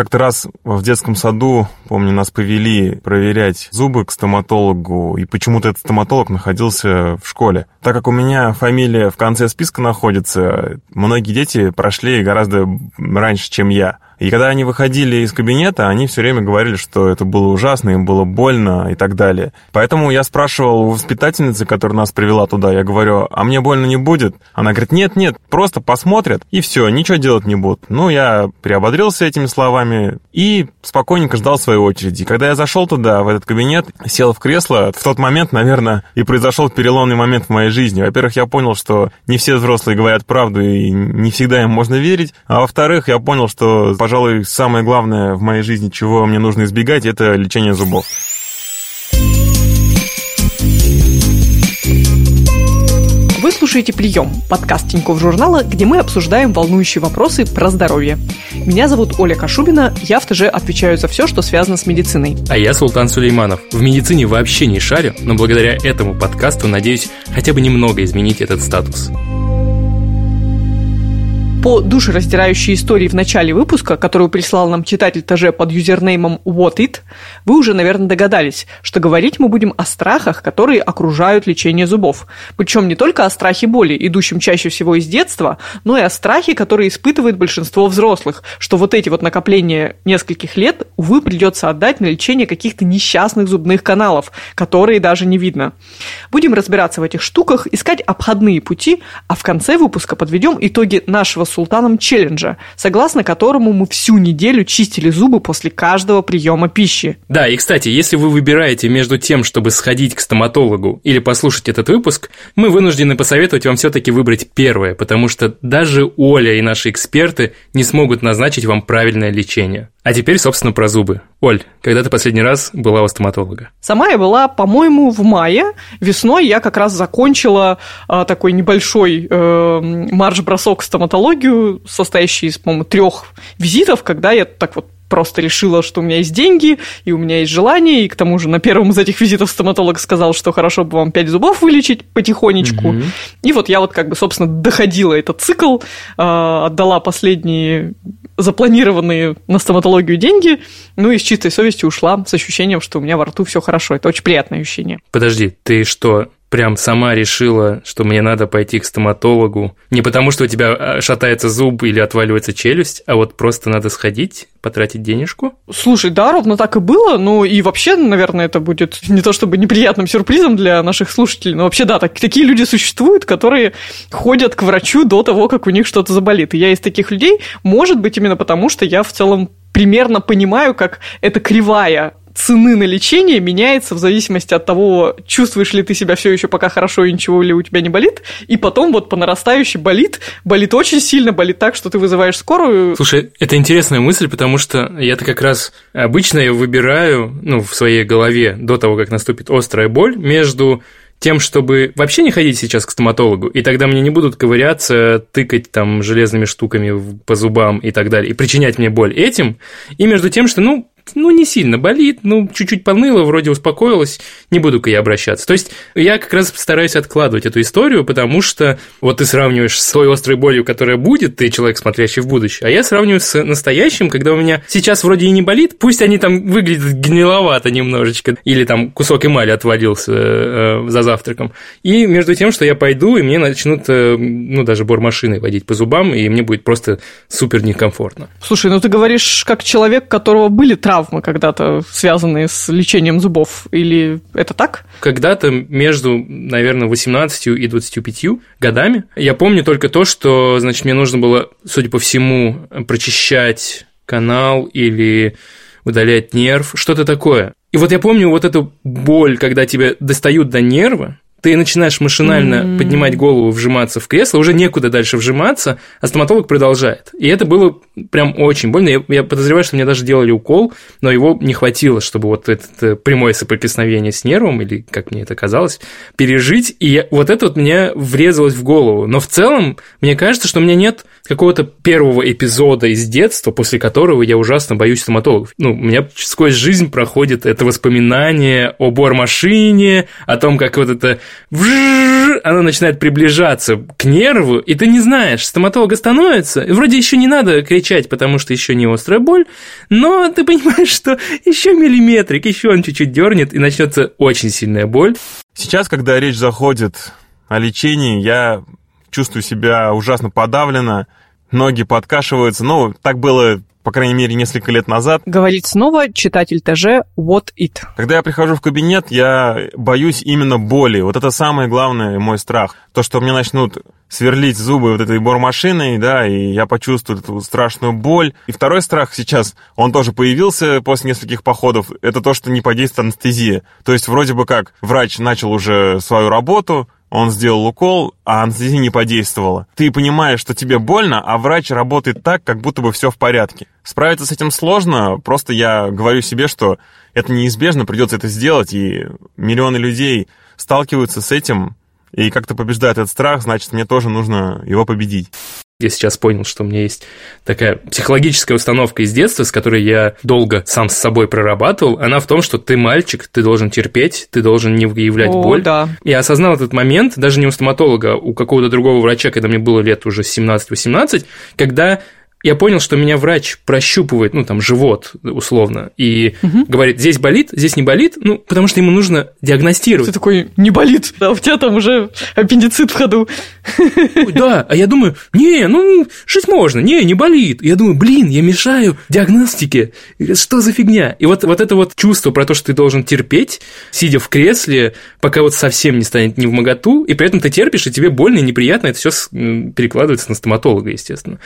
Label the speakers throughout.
Speaker 1: Как-то раз в детском саду, помню, нас повели проверять зубы к стоматологу, и почему-то этот стоматолог находился в школе. Так как у меня фамилия в конце списка находится, многие дети прошли гораздо раньше, чем я. И когда они выходили из кабинета, они все время говорили, что это было ужасно, им было больно и так далее. Поэтому я спрашивал у воспитательницы, которая нас привела туда, я говорю, а мне больно не будет? Она говорит, нет-нет, просто посмотрят, и все, ничего делать не будут. Ну, я приободрился этими словами и спокойненько ждал своей очереди. Когда я зашел туда, в этот кабинет, сел в кресло, в тот момент, наверное, и произошел переломный момент в моей жизни. Во-первых, я понял, что не все взрослые говорят правду, и не всегда им можно верить. А во-вторых, я понял, что, пожалуй, самое главное в моей жизни, чего мне нужно избегать, это лечение зубов.
Speaker 2: Вы слушаете «Прием» – подкаст Тинькофф журнала, где мы обсуждаем волнующие вопросы про здоровье. Меня зовут Оля Кашубина, я в ТЖ отвечаю за все, что связано с медициной.
Speaker 3: А я Султан Сулейманов. В медицине вообще не шарю, но благодаря этому подкасту надеюсь хотя бы немного изменить этот статус.
Speaker 2: По душераздирающей истории в начале выпуска, которую прислал нам читатель ТЖ под юзернеймом What It, вы уже, наверное, догадались, что говорить мы будем о страхах, которые окружают лечение зубов. Причем не только о страхе боли, идущем чаще всего из детства, но и о страхе, который испытывает большинство взрослых, что вот эти вот накопления нескольких лет, увы, придется отдать на лечение каких-то несчастных зубных каналов, которые даже не видно. Будем разбираться в этих штуках, искать обходные пути, а в конце выпуска подведем итоги нашего султаном челленджа, согласно которому мы всю неделю чистили зубы после каждого приема пищи.
Speaker 3: Да, и кстати, если вы выбираете между тем, чтобы сходить к стоматологу или послушать этот выпуск, мы вынуждены посоветовать вам все-таки выбрать первое, потому что даже Оля и наши эксперты не смогут назначить вам правильное лечение. А теперь, собственно, про зубы. Оль, когда ты последний раз была у стоматолога?
Speaker 2: Сама я была, по-моему, в мае. Весной я как раз закончила а, такой небольшой э, марш-бросок в стоматологию, состоящий из, по-моему, трех визитов, когда я так вот просто решила, что у меня есть деньги, и у меня есть желание, и к тому же на первом из этих визитов стоматолог сказал, что хорошо бы вам 5 зубов вылечить потихонечку. Угу. И вот я вот как бы, собственно, доходила этот цикл, а, отдала последние запланированные на стоматологию деньги, ну и с чистой совестью ушла с ощущением, что у меня во рту все хорошо. Это очень приятное ощущение.
Speaker 3: Подожди, ты что, прям сама решила, что мне надо пойти к стоматологу, не потому что у тебя а, шатается зуб или отваливается челюсть, а вот просто надо сходить, потратить денежку?
Speaker 2: Слушай, да, ровно так и было. Ну и вообще, наверное, это будет не то чтобы неприятным сюрпризом для наших слушателей, но вообще, да, так, такие люди существуют, которые ходят к врачу до того, как у них что-то заболит. И я из таких людей, может быть, именно потому, что я в целом примерно понимаю, как эта кривая цены на лечение меняется в зависимости от того, чувствуешь ли ты себя все еще пока хорошо и ничего ли у тебя не болит, и потом вот по нарастающей болит, болит очень сильно, болит так, что ты вызываешь скорую.
Speaker 3: Слушай, это интересная мысль, потому что я-то как раз обычно я выбираю, ну, в своей голове до того, как наступит острая боль, между тем, чтобы вообще не ходить сейчас к стоматологу, и тогда мне не будут ковыряться, тыкать там железными штуками по зубам и так далее, и причинять мне боль этим, и между тем, что, ну, ну, не сильно болит, ну, чуть-чуть поныло, вроде успокоилась, не буду-ка я обращаться. То есть я как раз стараюсь откладывать эту историю, потому что вот ты сравниваешь с той острой болью, которая будет, ты человек, смотрящий в будущее, а я сравниваю с настоящим, когда у меня сейчас вроде и не болит, пусть они там выглядят гниловато немножечко, или там кусок эмали отвалился э, за завтраком, и между тем, что я пойду, и мне начнут, э, ну, даже бормашиной водить по зубам, и мне будет просто супер некомфортно.
Speaker 2: Слушай, ну ты говоришь как человек, у которого были травмы, травмы когда-то, связанные с лечением зубов, или это так?
Speaker 3: Когда-то между, наверное, 18 и 25 годами я помню только то, что, значит, мне нужно было, судя по всему, прочищать канал или удалять нерв, что-то такое. И вот я помню вот эту боль, когда тебя достают до нерва, ты начинаешь машинально mm-hmm. поднимать голову, вжиматься в кресло, уже некуда дальше вжиматься, а стоматолог продолжает. И это было прям очень больно. Я, я подозреваю, что мне даже делали укол, но его не хватило, чтобы вот это э, прямое соприкосновение с нервом, или как мне это казалось, пережить. И я, вот это вот мне врезалось в голову. Но в целом, мне кажется, что у меня нет какого-то первого эпизода из детства, после которого я ужасно боюсь стоматологов. Ну, у меня сквозь жизнь проходит это воспоминание о бормашине, о том, как вот это она начинает приближаться к нерву, и ты не знаешь, стоматолога становится, вроде еще не надо кричать, потому что еще не острая боль, но ты понимаешь, что еще миллиметрик, еще он чуть-чуть дернет, и начнется очень сильная боль.
Speaker 1: Сейчас, когда речь заходит о лечении, я чувствую себя ужасно подавленно, ноги подкашиваются. Ну, так было по крайней мере, несколько лет назад.
Speaker 2: Говорит снова читатель ТЖ What It.
Speaker 1: Когда я прихожу в кабинет, я боюсь именно боли. Вот это самое главное мой страх. То, что мне начнут сверлить зубы вот этой бормашиной, да, и я почувствую эту страшную боль. И второй страх сейчас, он тоже появился после нескольких походов, это то, что не подействует анестезия. То есть вроде бы как врач начал уже свою работу, он сделал укол, а анестезия не подействовала. Ты понимаешь, что тебе больно, а врач работает так, как будто бы все в порядке. Справиться с этим сложно, просто я говорю себе, что это неизбежно, придется это сделать, и миллионы людей сталкиваются с этим, и как-то побеждают этот страх, значит, мне тоже нужно его победить.
Speaker 3: Я сейчас понял, что у меня есть такая психологическая установка из детства, с которой я долго сам с собой прорабатывал. Она в том, что ты мальчик, ты должен терпеть, ты должен не выявлять
Speaker 2: О,
Speaker 3: боль.
Speaker 2: да.
Speaker 3: Я осознал этот момент даже не у стоматолога, а у какого-то другого врача, когда мне было лет уже 17-18, когда я понял, что меня врач прощупывает, ну, там, живот, условно, и угу. говорит, здесь болит, здесь не болит, ну, потому что ему нужно диагностировать.
Speaker 2: Ты такой, не болит, да, у тебя там уже аппендицит в ходу.
Speaker 3: Да, а я думаю, не, ну, жить можно, не, не болит. я думаю, блин, я мешаю диагностике, что за фигня? И вот, вот это вот чувство про то, что ты должен терпеть, сидя в кресле, пока вот совсем не станет не в моготу, и при этом ты терпишь, и тебе больно и неприятно, это все перекладывается на стоматолога, естественно.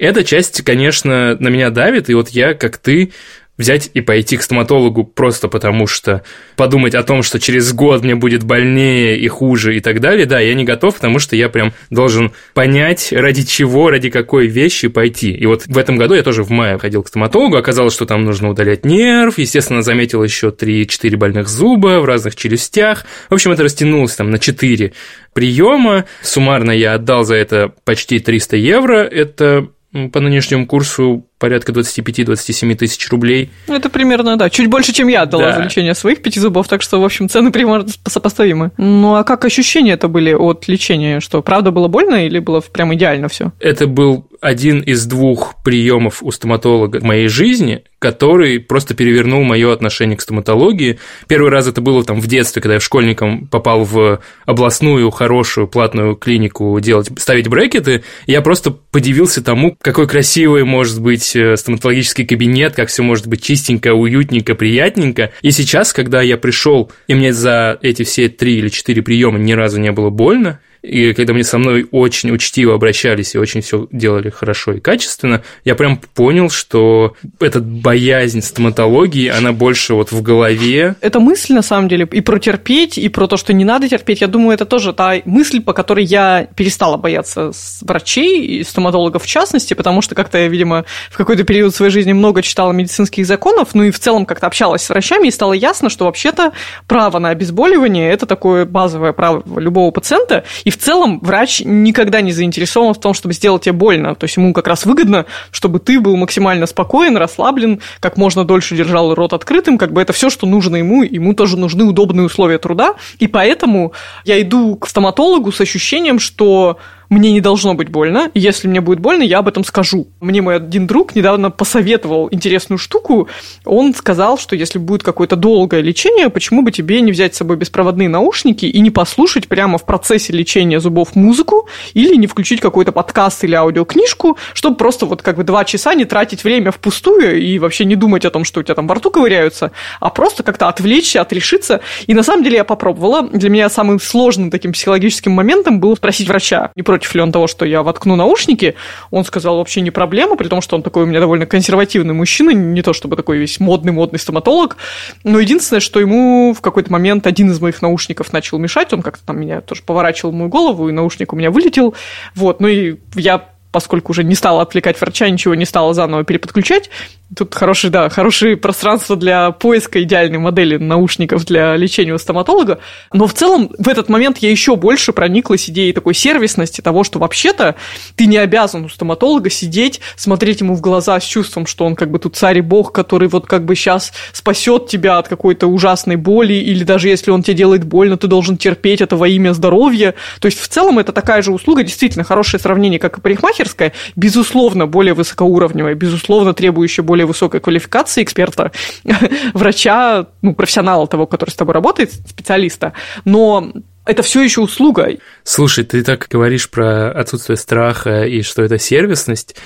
Speaker 3: Эта часть, конечно, на меня давит, и вот я, как ты, взять и пойти к стоматологу просто потому, что подумать о том, что через год мне будет больнее и хуже и так далее, да, я не готов, потому что я прям должен понять, ради чего, ради какой вещи пойти. И вот в этом году я тоже в мае ходил к стоматологу, оказалось, что там нужно удалять нерв, естественно, заметил еще 3-4 больных зуба в разных челюстях. В общем, это растянулось там на 4 приема. Суммарно я отдал за это почти 300 евро. Это по нынешнему курсу порядка 25-27 тысяч рублей.
Speaker 2: Ну, это примерно, да, чуть больше, чем я отдала да. за лечение своих пяти зубов, так что, в общем, цены примерно сопоставимы. Ну, а как ощущения это были от лечения? Что, правда было больно или было прям идеально все?
Speaker 3: Это был один из двух приемов у стоматолога в моей жизни, который просто перевернул мое отношение к стоматологии. Первый раз это было там в детстве, когда я школьником попал в областную хорошую платную клинику делать, ставить брекеты. Я просто подивился тому, какой красивый может быть э, стоматологический кабинет, как все может быть чистенько, уютненько, приятненько. И сейчас, когда я пришел, и мне за эти все три или четыре приема ни разу не было больно, и когда мне со мной очень учтиво обращались и очень все делали хорошо и качественно, я прям понял, что эта боязнь стоматологии, она больше вот в голове.
Speaker 2: Это мысль, на самом деле, и про терпеть, и про то, что не надо терпеть, я думаю, это тоже та мысль, по которой я перестала бояться врачей и стоматологов в частности, потому что как-то я, видимо, в какой-то период своей жизни много читала медицинских законов, ну и в целом как-то общалась с врачами, и стало ясно, что вообще-то право на обезболивание – это такое базовое право любого пациента, и и в целом врач никогда не заинтересован в том, чтобы сделать тебе больно. То есть ему как раз выгодно, чтобы ты был максимально спокоен, расслаблен, как можно дольше держал рот открытым. Как бы это все, что нужно ему. Ему тоже нужны удобные условия труда. И поэтому я иду к стоматологу с ощущением, что мне не должно быть больно. Если мне будет больно, я об этом скажу. Мне мой один друг недавно посоветовал интересную штуку. Он сказал, что если будет какое-то долгое лечение, почему бы тебе не взять с собой беспроводные наушники и не послушать прямо в процессе лечения зубов музыку или не включить какой-то подкаст или аудиокнижку, чтобы просто вот как бы два часа не тратить время впустую и вообще не думать о том, что у тебя там во рту ковыряются, а просто как-то отвлечься, отрешиться. И на самом деле я попробовала. Для меня самым сложным таким психологическим моментом было спросить врача, не против против ли он того, что я воткну наушники. Он сказал, вообще не проблема, при том, что он такой у меня довольно консервативный мужчина, не то чтобы такой весь модный-модный стоматолог. Но единственное, что ему в какой-то момент один из моих наушников начал мешать, он как-то там меня тоже поворачивал мою голову, и наушник у меня вылетел. Вот, ну и я поскольку уже не стала отвлекать врача, ничего не стала заново переподключать, Тут хороший, да, хорошее пространство для поиска идеальной модели наушников для лечения у стоматолога. Но в целом в этот момент я еще больше прониклась идеей такой сервисности, того, что вообще-то ты не обязан у стоматолога сидеть, смотреть ему в глаза с чувством, что он как бы тут царь и бог, который вот как бы сейчас спасет тебя от какой-то ужасной боли, или даже если он тебе делает больно, ты должен терпеть это во имя здоровья. То есть в целом это такая же услуга, действительно хорошее сравнение, как и парикмахерская, безусловно, более высокоуровневая, безусловно, требующая более высокой квалификации эксперта, врача, ну, профессионала того, который с тобой работает, специалиста. Но это все еще услуга.
Speaker 3: Слушай, ты так говоришь про отсутствие страха и что это сервисность,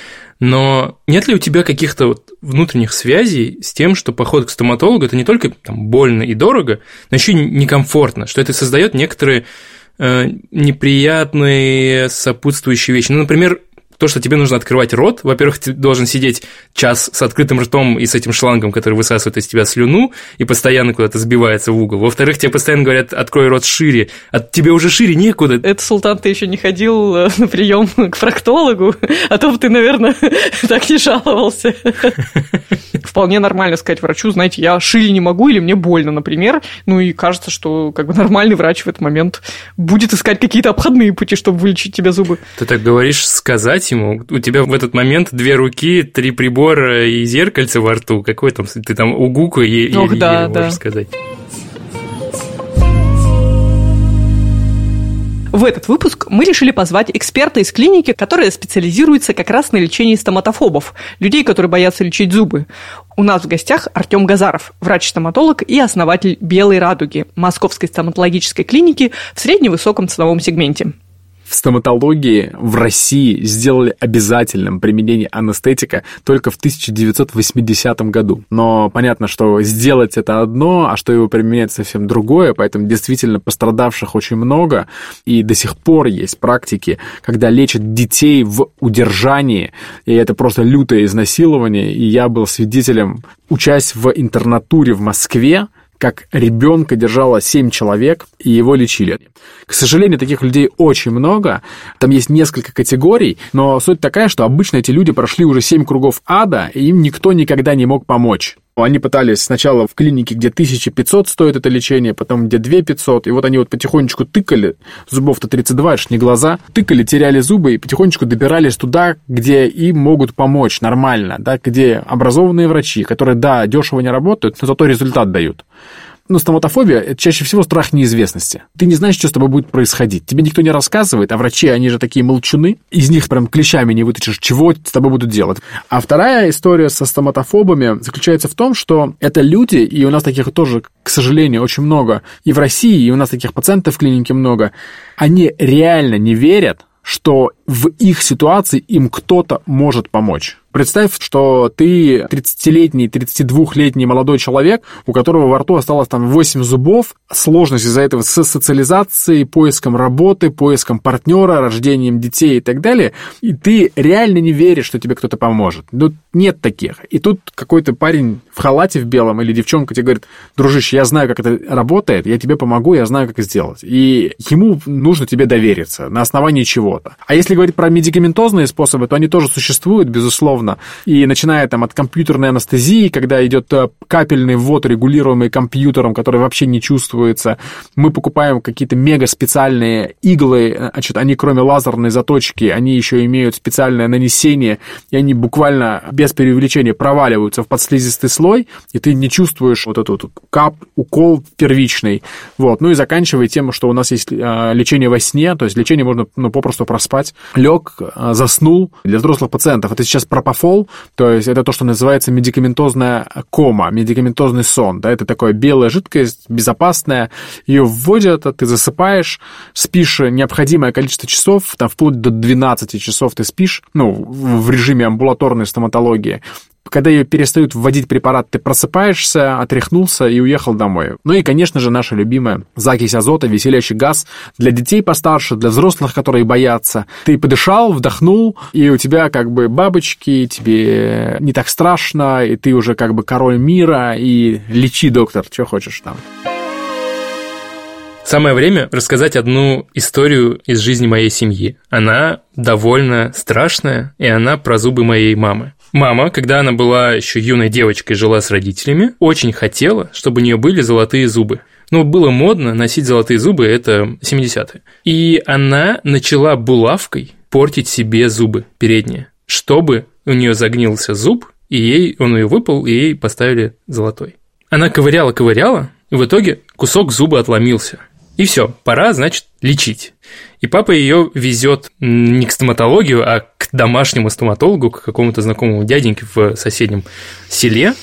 Speaker 3: но нет ли у тебя каких-то вот внутренних связей с тем, что поход к стоматологу это не только там, больно и дорого, но еще и некомфортно, что это создает некоторые э, неприятные сопутствующие вещи. Ну, например, то, что тебе нужно открывать рот. Во-первых, ты должен сидеть час с открытым ртом и с этим шлангом, который высасывает из тебя слюну и постоянно куда-то сбивается в угол. Во-вторых, тебе постоянно говорят, открой рот шире, а тебе уже шире некуда.
Speaker 2: Это, Султан, ты еще не ходил э, на прием к проктологу, а то бы ты, наверное, так не жаловался. Вполне нормально сказать врачу, знаете, я шире не могу или мне больно, например. Ну и кажется, что как бы нормальный врач в этот момент будет искать какие-то обходные пути, чтобы вылечить тебе зубы.
Speaker 3: Ты так говоришь, сказать ему, у тебя в этот момент две руки, три прибора и зеркальце во рту. Какой там, ты там угуку и, Ох, и, да, да. можешь сказать.
Speaker 2: В этот выпуск мы решили позвать эксперта из клиники, которая специализируется как раз на лечении стоматофобов, людей, которые боятся лечить зубы. У нас в гостях Артем Газаров, врач-стоматолог и основатель «Белой радуги» Московской стоматологической клиники в средневысоком ценовом сегменте
Speaker 4: стоматологии в России сделали обязательным применение анестетика только в 1980 году. Но понятно, что сделать это одно, а что его применять совсем другое, поэтому действительно пострадавших очень много, и до сих пор есть практики, когда лечат детей в удержании, и это просто лютое изнасилование, и я был свидетелем, учась в интернатуре в Москве, как ребенка держало 7 человек, и его лечили. К сожалению, таких людей очень много. Там есть несколько категорий, но суть такая, что обычно эти люди прошли уже 7 кругов ада, и им никто никогда не мог помочь. Они пытались сначала в клинике, где 1500 стоит это лечение, потом где 2500, и вот они вот потихонечку тыкали, зубов-то 32, это ж не глаза, тыкали, теряли зубы и потихонечку добирались туда, где им могут помочь нормально, да, где образованные врачи, которые, да, дешево не работают, но зато результат дают. Ну, стоматофобия – это чаще всего страх неизвестности. Ты не знаешь, что с тобой будет происходить. Тебе никто не рассказывает, а врачи, они же такие молчуны. Из них прям клещами не вытащишь, чего с тобой будут делать. А вторая история со стоматофобами заключается в том, что это люди, и у нас таких тоже, к сожалению, очень много, и в России, и у нас таких пациентов в клинике много, они реально не верят, что в их ситуации им кто-то может помочь. Представь, что ты 30-летний, 32-летний молодой человек, у которого во рту осталось там 8 зубов, сложность из-за этого с социализацией, поиском работы, поиском партнера, рождением детей и так далее, и ты реально не веришь, что тебе кто-то поможет. Ну, нет таких. И тут какой-то парень в халате в белом или девчонка тебе говорит, дружище, я знаю, как это работает, я тебе помогу, я знаю, как сделать. И ему нужно тебе довериться на основании чего-то. А если говорить про медикаментозные способы, то они тоже существуют, безусловно, условно, и начиная там от компьютерной анестезии, когда идет э, капельный ввод, регулируемый компьютером, который вообще не чувствуется, мы покупаем какие-то мега специальные иглы, э, значит, они кроме лазерной заточки, они еще имеют специальное нанесение, и они буквально без преувеличения проваливаются в подслизистый слой, и ты не чувствуешь вот этот кап, укол первичный, вот, ну и заканчивая тем, что у нас есть э, лечение во сне, то есть лечение можно, ну, попросту проспать, лег, заснул, для взрослых пациентов, это сейчас пропа пропофол, то есть это то, что называется медикаментозная кома, медикаментозный сон, да, это такая белая жидкость, безопасная, ее вводят, ты засыпаешь, спишь необходимое количество часов, там вплоть до 12 часов ты спишь, ну, в режиме амбулаторной стоматологии, когда ее перестают вводить препарат, ты просыпаешься, отряхнулся и уехал домой. Ну и, конечно же, наша любимая закись азота, веселящий газ для детей постарше, для взрослых, которые боятся. Ты подышал, вдохнул, и у тебя как бы бабочки, тебе не так страшно, и ты уже как бы король мира, и лечи, доктор, что хочешь там.
Speaker 3: Самое время рассказать одну историю из жизни моей семьи. Она довольно страшная, и она про зубы моей мамы. Мама, когда она была еще юной девочкой, жила с родителями, очень хотела, чтобы у нее были золотые зубы. Ну, было модно носить золотые зубы, это 70-е. И она начала булавкой портить себе зубы передние, чтобы у нее загнился зуб, и ей он ее выпал, и ей поставили золотой. Она ковыряла-ковыряла, и в итоге кусок зуба отломился. И все, пора, значит, лечить. И папа ее везет не к стоматологию, а к домашнему стоматологу, к какому-то знакомому дяденьке в соседнем селе,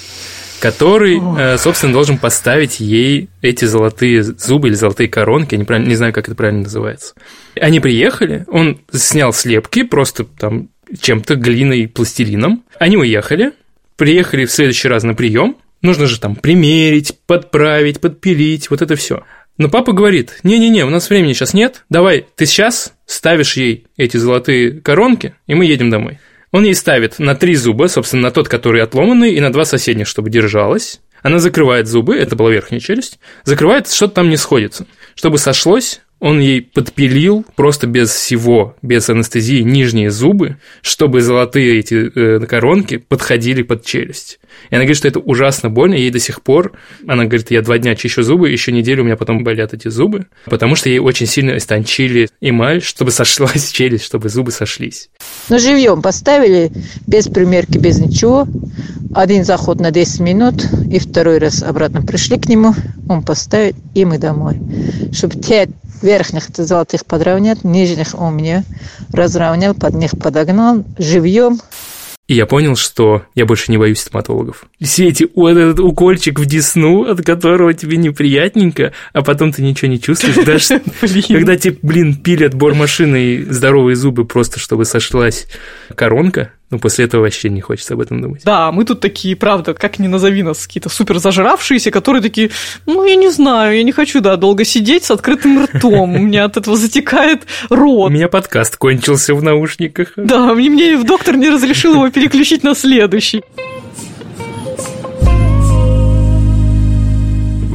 Speaker 3: который, э, собственно, должен поставить ей эти золотые зубы или золотые коронки, я не, не знаю, как это правильно называется. Они приехали, он снял слепки, просто там чем-то, глиной, пластилином. Они уехали, приехали в следующий раз на прием, нужно же там примерить, подправить, подпилить, вот это все. Но папа говорит, не-не-не, у нас времени сейчас нет, давай ты сейчас ставишь ей эти золотые коронки, и мы едем домой. Он ей ставит на три зуба, собственно, на тот, который отломанный, и на два соседних, чтобы держалась. Она закрывает зубы, это была верхняя челюсть, закрывает, что-то там не сходится. Чтобы сошлось, он ей подпилил просто без всего, без анестезии, нижние зубы, чтобы золотые эти э, коронки подходили под челюсть. И она говорит, что это ужасно больно, ей до сих пор, она говорит, я два дня чищу зубы, еще неделю у меня потом болят эти зубы, потому что ей очень сильно истончили эмаль, чтобы сошлась челюсть, чтобы зубы сошлись.
Speaker 5: Ну, живьем поставили, без примерки, без ничего. Один заход на 10 минут, и второй раз обратно пришли к нему, он поставит, и мы домой. Чтобы те верхних золотых подровнять, нижних у меня разровнял, под них подогнал живьем.
Speaker 3: И я понял, что я больше не боюсь стоматологов. Все эти, вот этот укольчик в десну, от которого тебе неприятненько, а потом ты ничего не чувствуешь. Даже когда тебе, блин, пилят бормашиной здоровые зубы просто, чтобы сошлась коронка, ну, после этого вообще не хочется об этом думать.
Speaker 2: Да, мы тут такие, правда, как ни назови нас, какие-то супер зажравшиеся, которые такие, ну, я не знаю, я не хочу, да, долго сидеть с открытым ртом, у меня от этого затекает рот.
Speaker 3: У меня подкаст кончился в наушниках.
Speaker 2: Да, мне, мне доктор не разрешил его переключить на следующий.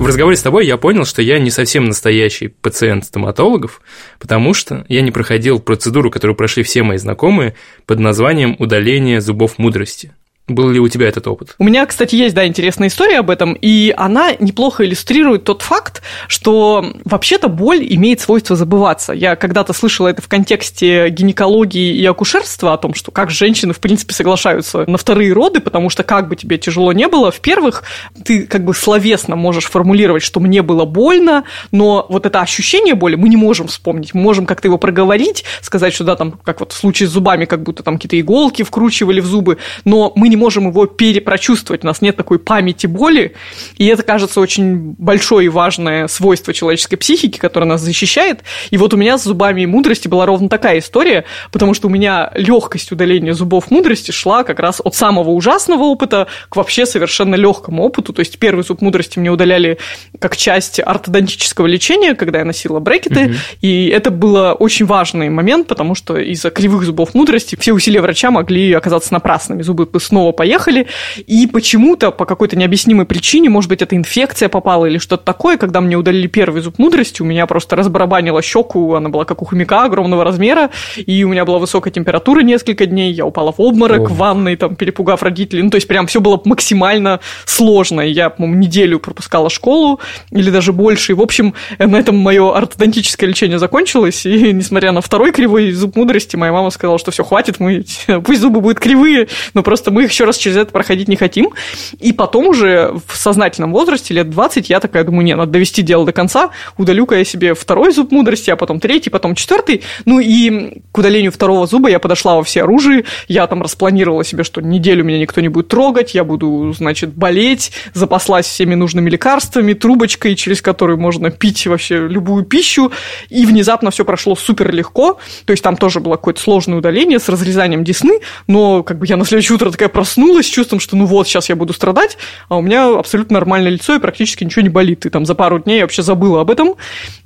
Speaker 3: В разговоре с тобой я понял, что я не совсем настоящий пациент стоматологов, потому что я не проходил процедуру, которую прошли все мои знакомые, под названием удаление зубов мудрости. Был ли у тебя этот опыт?
Speaker 2: У меня, кстати, есть, да, интересная история об этом, и она неплохо иллюстрирует тот факт, что вообще-то боль имеет свойство забываться. Я когда-то слышала это в контексте гинекологии и акушерства, о том, что как женщины, в принципе, соглашаются на вторые роды, потому что как бы тебе тяжело не было, в-первых, ты как бы словесно можешь формулировать, что мне было больно, но вот это ощущение боли мы не можем вспомнить. Мы можем как-то его проговорить, сказать, что да, там, как вот в случае с зубами, как будто там какие-то иголки вкручивали в зубы, но мы не не можем его перепрочувствовать, у нас нет такой памяти боли, и это, кажется, очень большое и важное свойство человеческой психики, которое нас защищает. И вот у меня с зубами и мудрости была ровно такая история, потому что у меня легкость удаления зубов мудрости шла как раз от самого ужасного опыта к вообще совершенно легкому опыту. То есть первый зуб мудрости мне удаляли как часть ортодонтического лечения, когда я носила брекеты, угу. и это был очень важный момент, потому что из-за кривых зубов мудрости все усилия врача могли оказаться напрасными. Зубы снова снова поехали, и почему-то, по какой-то необъяснимой причине, может быть, это инфекция попала или что-то такое, когда мне удалили первый зуб мудрости, у меня просто разбарабанила щеку, она была как у хомяка огромного размера, и у меня была высокая температура несколько дней, я упала в обморок О. в ванной, там, перепугав родителей, ну, то есть прям все было максимально сложно, я, по-моему, неделю пропускала школу, или даже больше, и, в общем, на этом мое ортодонтическое лечение закончилось, и, несмотря на второй кривой зуб мудрости, моя мама сказала, что все, хватит, мы, пусть зубы будут кривые, но просто мы их еще раз через это проходить не хотим. И потом уже в сознательном возрасте, лет 20, я такая думаю, не, надо довести дело до конца, удалю-ка я себе второй зуб мудрости, а потом третий, потом четвертый. Ну и к удалению второго зуба я подошла во все оружие, я там распланировала себе, что неделю меня никто не будет трогать, я буду, значит, болеть, запаслась всеми нужными лекарствами, трубочкой, через которую можно пить вообще любую пищу, и внезапно все прошло супер легко, то есть там тоже было какое-то сложное удаление с разрезанием десны, но как бы я на следующее утро такая проснулась с чувством, что ну вот, сейчас я буду страдать, а у меня абсолютно нормальное лицо и практически ничего не болит. И там за пару дней я вообще забыла об этом.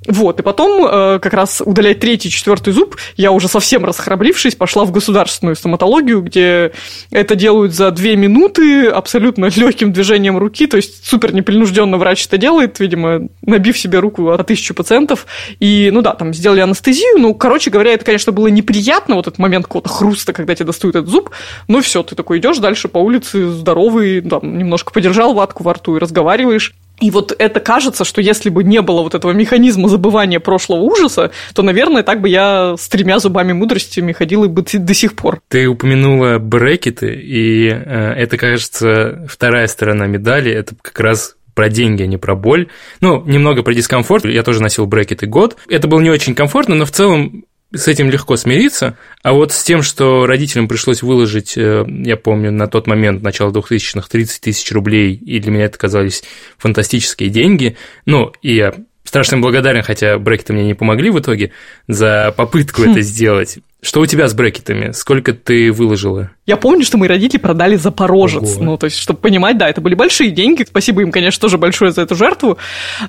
Speaker 2: Вот, и потом э, как раз удалять третий, четвертый зуб, я уже совсем расхрабрившись, пошла в государственную стоматологию, где это делают за две минуты абсолютно легким движением руки, то есть супер непринужденно врач это делает, видимо, набив себе руку о тысячу пациентов. И, ну да, там сделали анестезию, ну, короче говоря, это, конечно, было неприятно, вот этот момент какого-то хруста, когда тебе достают этот зуб, но все, ты такой идешь дальше дальше по улице здоровый, там, немножко подержал ватку во рту и разговариваешь. И вот это кажется, что если бы не было вот этого механизма забывания прошлого ужаса, то, наверное, так бы я с тремя зубами мудростями ходила бы до сих пор.
Speaker 3: Ты упомянула брекеты, и э, это, кажется, вторая сторона медали. Это как раз про деньги, а не про боль. Ну, немного про дискомфорт. Я тоже носил брекеты год. Это было не очень комфортно, но в целом с этим легко смириться, а вот с тем, что родителям пришлось выложить, э, я помню, на тот момент, начало 2000-х, 30 тысяч рублей, и для меня это казались фантастические деньги, ну, и я страшно благодарен, хотя брекеты мне не помогли в итоге, за попытку хм. это сделать. Что у тебя с брекетами? Сколько ты выложила?
Speaker 2: Я помню, что мои родители продали Запорожец. Ого. Ну, то есть, чтобы понимать, да, это были большие деньги. Спасибо им, конечно, тоже большое за эту жертву.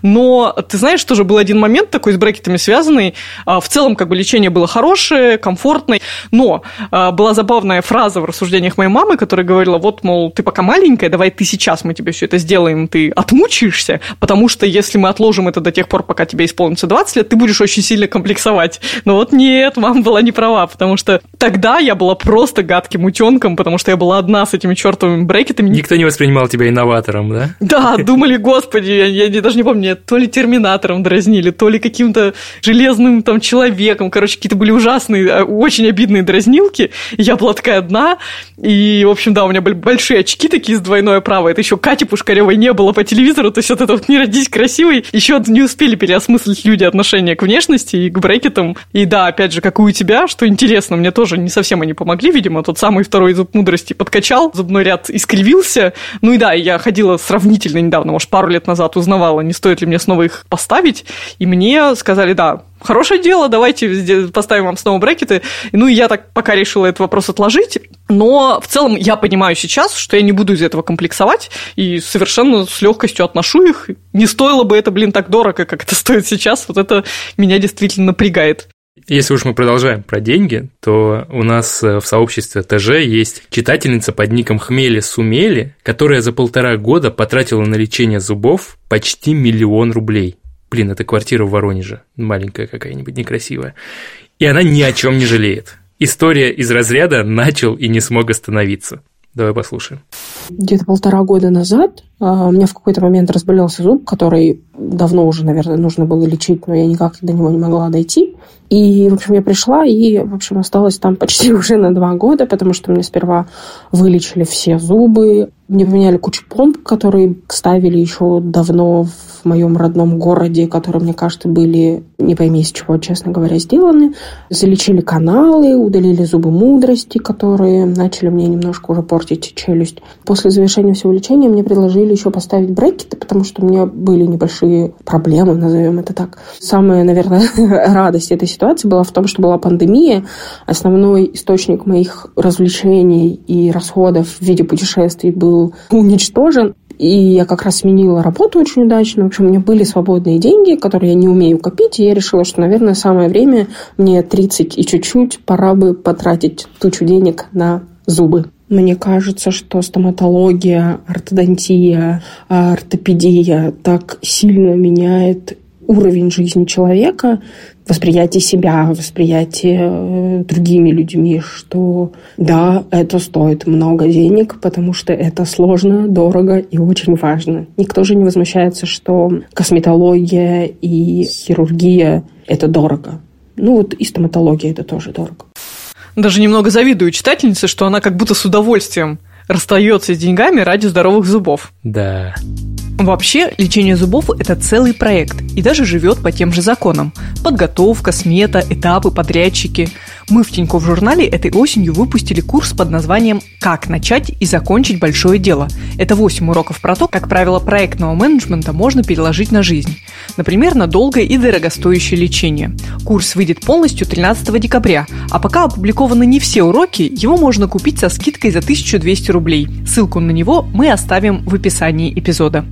Speaker 2: Но ты знаешь, тоже был один момент такой с брекетами связанный. А, в целом, как бы лечение было хорошее, комфортное. Но а, была забавная фраза в рассуждениях моей мамы, которая говорила, вот, мол, ты пока маленькая, давай ты сейчас мы тебе все это сделаем, ты отмучаешься, потому что если мы отложим это до тех пор, пока тебе исполнится 20 лет, ты будешь очень сильно комплексовать. Но вот нет, мама была не права потому что тогда я была просто гадким утенком, потому что я была одна с этими чертовыми брекетами.
Speaker 3: Никто не воспринимал тебя инноватором, да?
Speaker 2: Да, думали, господи, я, я даже не помню, то ли терминатором дразнили, то ли каким-то железным там человеком, короче, какие-то были ужасные, а, очень обидные дразнилки. Я была такая одна, и, в общем, да, у меня были большие очки такие с двойной оправой. Это еще Кати Пушкаревой не было по телевизору, то есть вот это вот «Не родись красивой» еще не успели переосмыслить люди отношение к внешности и к брекетам. И да, опять же, как и у тебя, что интересно, мне тоже не совсем они помогли, видимо, тот самый второй зуб мудрости подкачал, зубной ряд искривился. Ну и да, я ходила сравнительно недавно, может, пару лет назад узнавала, не стоит ли мне снова их поставить, и мне сказали, да, хорошее дело, давайте поставим вам снова брекеты. Ну, и я так пока решила этот вопрос отложить. Но в целом я понимаю сейчас, что я не буду из этого комплексовать и совершенно с легкостью отношу их. Не стоило бы это, блин, так дорого, как это стоит сейчас. Вот это меня действительно напрягает.
Speaker 3: Если уж мы продолжаем про деньги, то у нас э, в сообществе ТЖ есть читательница под ником Хмели Сумели, которая за полтора года потратила на лечение зубов почти миллион рублей. Блин, это квартира в Воронеже, маленькая какая-нибудь, некрасивая. И она ни о чем не жалеет. История из разряда «начал и не смог остановиться». Давай послушаем.
Speaker 6: Где-то полтора года назад а, у меня в какой-то момент разболелся зуб, который давно уже, наверное, нужно было лечить, но я никак до него не могла дойти. И, в общем, я пришла и, в общем, осталась там почти уже на два года, потому что мне сперва вылечили все зубы, мне поменяли кучу помп, которые ставили еще давно в моем родном городе, которые, мне кажется, были, не пойми из чего, честно говоря, сделаны. Залечили каналы, удалили зубы мудрости, которые начали мне немножко уже портить челюсть. После завершения всего лечения мне предложили еще поставить брекеты, потому что у меня были небольшие проблемы, назовем это так. Самая, наверное, радость этой ситуации была в том, что была пандемия. Основной источник моих развлечений и расходов в виде путешествий был уничтожен. И я как раз сменила работу очень удачно. В общем, у меня были свободные деньги, которые я не умею копить. И я решила, что, наверное, самое время мне 30 и чуть-чуть пора бы потратить тучу денег на зубы. Мне кажется, что стоматология, ортодонтия, ортопедия так сильно меняет уровень жизни человека, восприятие себя, восприятие э, другими людьми, что да, это стоит много денег, потому что это сложно, дорого и очень важно. Никто же не возмущается, что косметология и хирургия – это дорого. Ну вот и стоматология – это тоже дорого.
Speaker 2: Даже немного завидую читательнице, что она как будто с удовольствием расстается с деньгами ради здоровых зубов.
Speaker 3: Да.
Speaker 2: Вообще, лечение зубов – это целый проект и даже живет по тем же законам. Подготовка, смета, этапы, подрядчики. Мы в Тинькофф журнале этой осенью выпустили курс под названием «Как начать и закончить большое дело». Это 8 уроков про то, как правила проектного менеджмента можно переложить на жизнь. Например, на долгое и дорогостоящее лечение. Курс выйдет полностью 13 декабря, а пока опубликованы не все уроки, его можно купить со скидкой за 1200 рублей. Ссылку на него мы оставим в описании эпизода.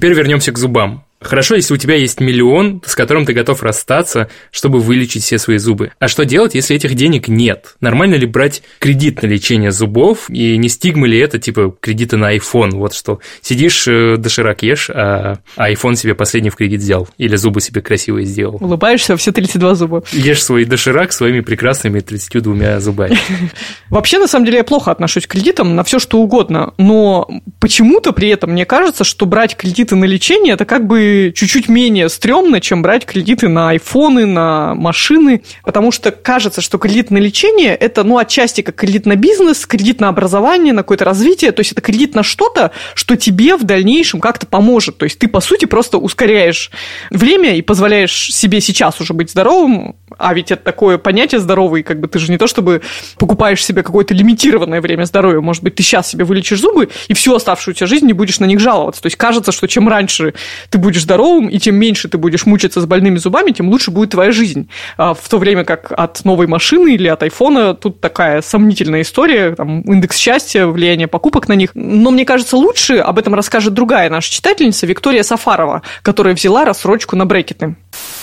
Speaker 3: Теперь вернемся к зубам. Хорошо, если у тебя есть миллион, с которым ты готов расстаться, чтобы вылечить все свои зубы. А что делать, если этих денег нет? Нормально ли брать кредит на лечение зубов? И не стигма ли это, типа, кредита на iPhone? Вот что. Сидишь, э, доширак ешь, а iPhone себе последний в кредит взял. Или зубы себе красивые сделал.
Speaker 2: Улыбаешься, все 32 зуба.
Speaker 3: Ешь свой доширак своими прекрасными 32 зубами.
Speaker 2: Вообще, на самом деле, я плохо отношусь к кредитам на все, что угодно. Но почему-то при этом мне кажется, что брать кредиты на лечение – это как бы чуть-чуть менее стрёмно, чем брать кредиты на айфоны, на машины. Потому что кажется, что кредит на лечение – это, ну, отчасти как кредит на бизнес, кредит на образование, на какое-то развитие. То есть это кредит на что-то, что тебе в дальнейшем как-то поможет. То есть ты, по сути, просто ускоряешь время и позволяешь себе сейчас уже быть здоровым, а ведь это такое понятие здоровый, как бы ты же не то чтобы покупаешь себе какое-то лимитированное время здоровья, может быть, ты сейчас себе вылечишь зубы и всю оставшуюся жизнь не будешь на них жаловаться. То есть кажется, что чем раньше ты будешь здоровым и тем меньше ты будешь мучиться с больными зубами, тем лучше будет твоя жизнь. А в то время как от новой машины или от айфона тут такая сомнительная история, там индекс счастья, влияние покупок на них. Но мне кажется, лучше об этом расскажет другая наша читательница Виктория Сафарова, которая взяла рассрочку на брекеты.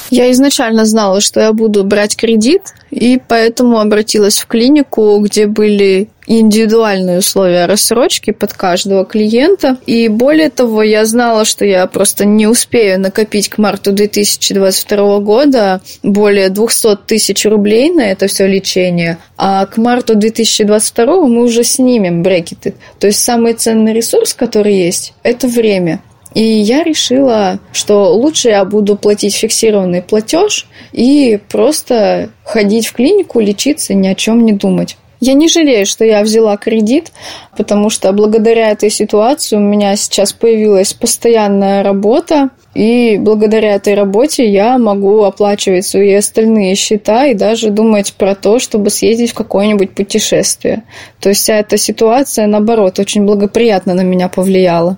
Speaker 7: Я изначально знала, что я буду брать кредит, и поэтому обратилась в клинику, где были индивидуальные условия рассрочки под каждого клиента. И более того, я знала, что я просто не успею накопить к марту 2022 года более 200 тысяч рублей на это все лечение, а к марту 2022 мы уже снимем брекеты. То есть самый ценный ресурс, который есть, это время. И я решила, что лучше я буду платить фиксированный платеж и просто ходить в клинику, лечиться, ни о чем не думать. Я не жалею, что я взяла кредит, потому что благодаря этой ситуации у меня сейчас появилась постоянная работа, и благодаря этой работе я могу оплачивать свои остальные счета и даже думать про то, чтобы съездить в какое-нибудь путешествие. То есть вся эта ситуация, наоборот, очень благоприятно на меня повлияла.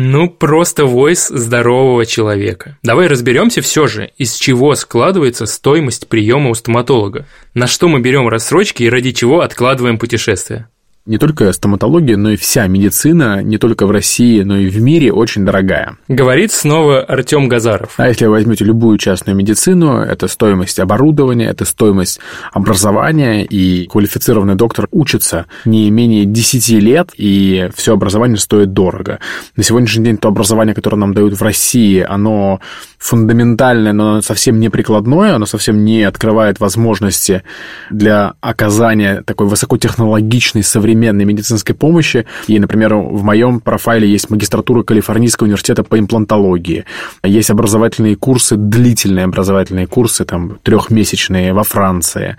Speaker 3: Ну, просто войс здорового человека. Давай разберемся все же, из чего складывается стоимость приема у стоматолога. На что мы берем рассрочки и ради чего откладываем путешествия
Speaker 4: не только стоматология, но и вся медицина, не только в России, но и в мире, очень дорогая.
Speaker 3: Говорит снова Артем Газаров.
Speaker 4: А если вы возьмете любую частную медицину, это стоимость оборудования, это стоимость образования, и квалифицированный доктор учится не менее 10 лет, и все образование стоит дорого. На сегодняшний день то образование, которое нам дают в России, оно фундаментальное, но оно совсем не прикладное, оно совсем не открывает возможности для оказания такой высокотехнологичной современной современной медицинской помощи. И, например, в моем профайле есть магистратура Калифорнийского университета по имплантологии. Есть образовательные курсы, длительные образовательные курсы, там, трехмесячные во Франции.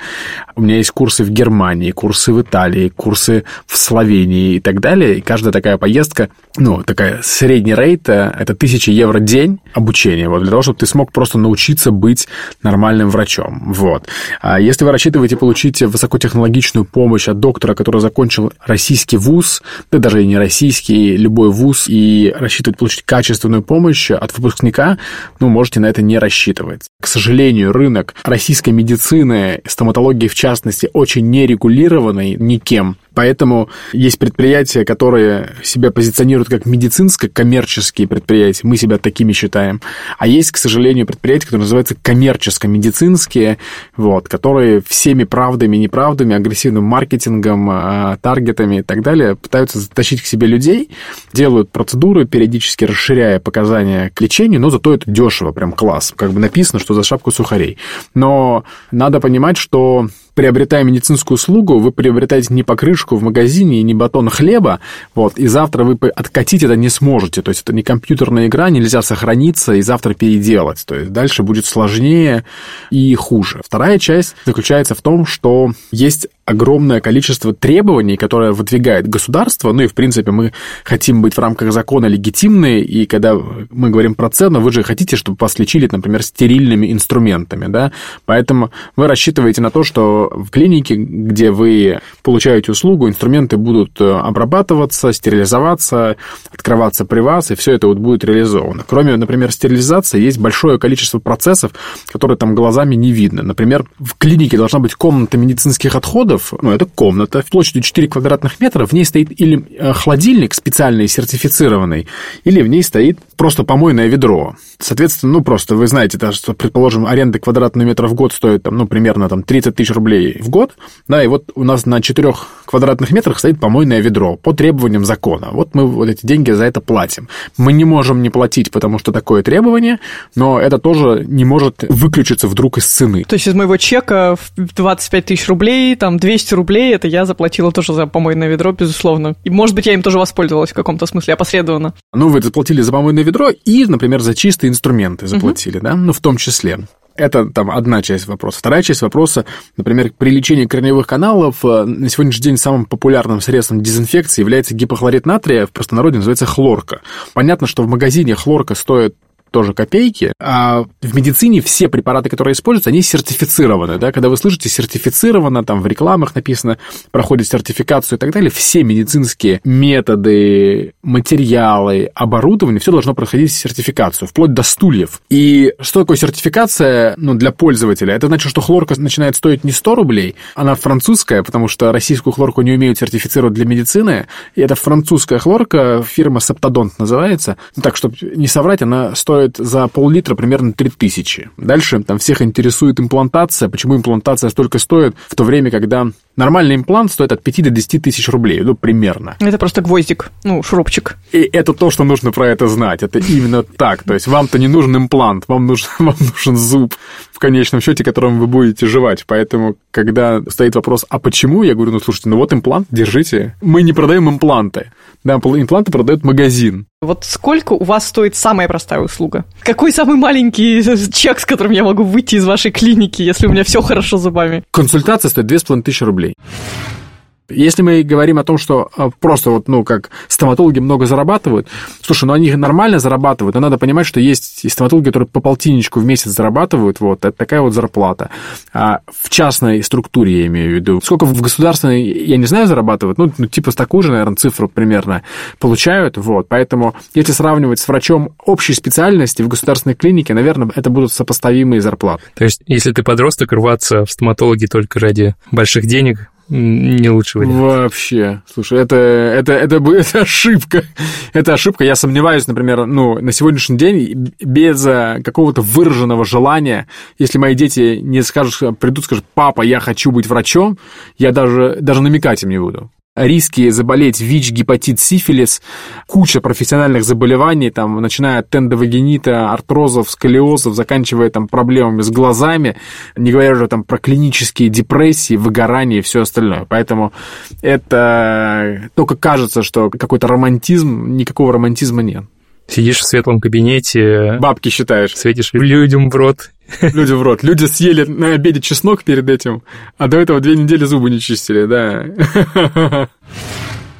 Speaker 4: У меня есть курсы в Германии, курсы в Италии, курсы в Словении и так далее. И каждая такая поездка, ну, такая средний рейд, э, это 1000 евро день обучения, вот, для того, чтобы ты смог просто научиться быть нормальным врачом. Вот. А если вы рассчитываете получить высокотехнологичную помощь от доктора, который закончил российский вуз, да даже и не российский, любой вуз, и рассчитывать получить качественную помощь от выпускника, ну, можете на это не рассчитывать. К сожалению, рынок российской медицины, стоматологии в частности, очень нерегулированный никем. Поэтому есть предприятия, которые себя позиционируют как медицинско-коммерческие предприятия. Мы себя такими считаем. А есть, к сожалению, предприятия, которые называются коммерческо-медицинские, вот, которые всеми правдами и неправдами, агрессивным маркетингом, а, таргетами и так далее пытаются затащить к себе людей, делают процедуры, периодически расширяя показания к лечению, но зато это дешево, прям класс. Как бы написано, что за шапку сухарей. Но надо понимать, что приобретая медицинскую услугу, вы приобретаете не покрышку в магазине и не батон хлеба, вот, и завтра вы откатить это не сможете. То есть это не компьютерная игра, нельзя сохраниться и завтра переделать. То есть дальше будет сложнее и хуже. Вторая часть заключается в том, что есть огромное количество требований, которые выдвигает государство, ну и, в принципе, мы хотим быть в рамках закона легитимны, и когда мы говорим про цену, вы же хотите, чтобы вас лечили, например, стерильными инструментами, да, поэтому вы рассчитываете на то, что в клинике, где вы получаете услугу, инструменты будут э, обрабатываться, стерилизоваться, открываться при вас, и все это вот будет реализовано. Кроме, например, стерилизации, есть большое количество процессов, которые там глазами не видно. Например, в клинике должна быть комната медицинских отходов, метров, ну, это комната площадью 4 квадратных метра, в ней стоит или э, холодильник специальный, сертифицированный, или в ней стоит просто помойное ведро. Соответственно, ну, просто вы знаете, да, что, предположим, аренда квадратного метра в год стоит, там, ну, примерно там 30 тысяч рублей в год, да, и вот у нас на 4 квадратных метрах стоит помойное ведро по требованиям закона. Вот мы вот эти деньги за это платим. Мы не можем не платить, потому что такое требование, но это тоже не может выключиться вдруг из цены.
Speaker 2: То есть из моего чека в 25 тысяч рублей, там 200 рублей, это я заплатила тоже за помойное ведро, безусловно. И, может быть, я им тоже воспользовалась в каком-то смысле, опосредованно.
Speaker 4: Ну, вы заплатили за помойное ведро и, например, за чистые инструменты заплатили, угу. да, ну, в том числе. Это там одна часть вопроса. Вторая часть вопроса, например, при лечении корневых каналов э, на сегодняшний день самым популярным средством дезинфекции является гипохлорид натрия, в простонародье называется хлорка. Понятно, что в магазине хлорка стоит тоже копейки. А в медицине все препараты, которые используются, они сертифицированы. Да? Когда вы слышите сертифицировано, там в рекламах написано, проходит сертификацию и так далее, все медицинские методы, материалы, оборудование, все должно проходить сертификацию, вплоть до стульев. И что такое сертификация ну, для пользователя? Это значит, что хлорка начинает стоить не 100 рублей, она французская, потому что российскую хлорку не умеют сертифицировать для медицины. И это французская хлорка, фирма Септодонт называется. Так, чтобы не соврать, она стоит стоит за пол-литра примерно 3000. Дальше там всех интересует имплантация. Почему имплантация столько стоит, в то время, когда нормальный имплант стоит от 5 до 10 тысяч рублей, ну, примерно.
Speaker 2: Это просто гвоздик, ну, шурупчик.
Speaker 4: И это то, что нужно про это знать. Это именно так. То есть вам-то не нужен имплант, вам нужен, вам нужен зуб в конечном счете, которым вы будете жевать. Поэтому, когда стоит вопрос, а почему, я говорю, ну, слушайте, ну вот имплант, держите. Мы не продаем импланты. Да, импланты продает магазин.
Speaker 2: Вот сколько у вас стоит самая простая услуга? Какой самый маленький чек, с которым я могу выйти из вашей клиники, если у меня все хорошо с зубами?
Speaker 4: Консультация стоит 2500 рублей. Если мы говорим о том, что а, просто вот, ну, как стоматологи много зарабатывают, слушай, ну, они нормально зарабатывают, но надо понимать, что есть стоматологи, которые по полтинничку в месяц зарабатывают, вот, это такая вот зарплата. А в частной структуре я имею в виду. Сколько в государственной, я не знаю, зарабатывают, ну, ну типа с такую же, наверное, цифру примерно получают, вот, поэтому если сравнивать с врачом общей специальности в государственной клинике, наверное, это будут сопоставимые зарплаты.
Speaker 3: То есть, если ты подросток, рваться в стоматологи только ради больших денег, не лучший вариант.
Speaker 4: Вообще. Слушай, это, это, это, это ошибка. Это ошибка. Я сомневаюсь, например, ну, на сегодняшний день без э, какого-то выраженного желания, если мои дети не скажут, придут, скажут, папа, я хочу быть врачом, я даже, даже намекать им не буду риски заболеть ВИЧ, гепатит, сифилис, куча профессиональных заболеваний, там, начиная от тендовагенита, артрозов, сколиозов, заканчивая там проблемами с глазами, не говоря уже там про клинические депрессии, выгорание и все остальное. Поэтому это только кажется, что какой-то романтизм, никакого романтизма нет.
Speaker 3: Сидишь в светлом кабинете.
Speaker 4: Бабки считаешь.
Speaker 3: Светишь людям в рот.
Speaker 4: Люди в рот. Люди съели на обеде чеснок перед этим, а до этого две недели зубы не чистили, да.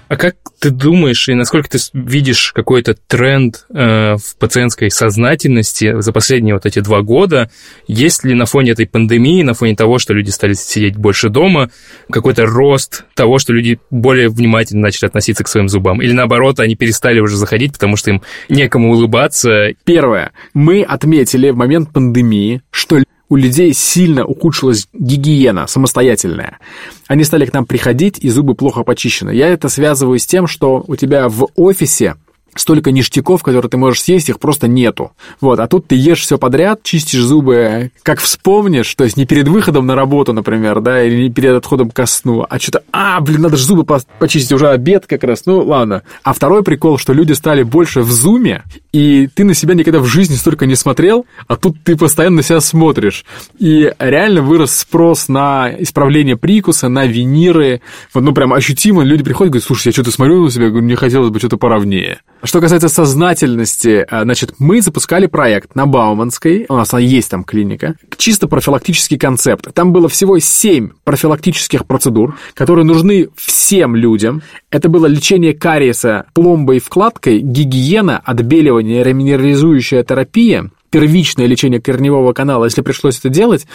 Speaker 3: А как ты думаешь, и насколько ты видишь какой-то тренд э, в пациентской сознательности за последние вот эти два года? Есть ли на фоне этой пандемии, на фоне того, что люди стали сидеть больше дома, какой-то рост того, что люди более внимательно начали относиться к своим зубам? Или наоборот, они перестали уже заходить, потому что им некому улыбаться?
Speaker 4: Первое. Мы отметили в момент пандемии, что у людей сильно ухудшилась гигиена самостоятельная. Они стали к нам приходить, и зубы плохо почищены. Я это связываю с тем, что у тебя в офисе столько ништяков, которые ты можешь съесть, их просто нету. Вот, а тут ты ешь все подряд, чистишь зубы, как вспомнишь, то есть не перед выходом на работу, например, да, или не перед отходом ко сну, а что-то, а, блин, надо же зубы почистить, уже обед как раз, ну, ладно. А второй прикол, что люди стали больше в зуме, и ты на себя никогда в жизни столько не смотрел, а тут ты постоянно на себя смотришь. И реально вырос спрос на исправление прикуса, на виниры, вот, ну, прям ощутимо люди приходят и говорят, слушай, я что-то смотрю на себя, говорю, мне хотелось бы что-то поровнее. Что касается сознательности, э, значит, мы запускали проект на Бауманской, у нас есть там клиника, чисто профилактический концепт. Там было всего 7 профилактических процедур, которые нужны всем людям. Это было лечение кариеса пломбой и вкладкой, гигиена, отбеливание, реминерализующая терапия, первичное лечение корневого канала, если пришлось это делать,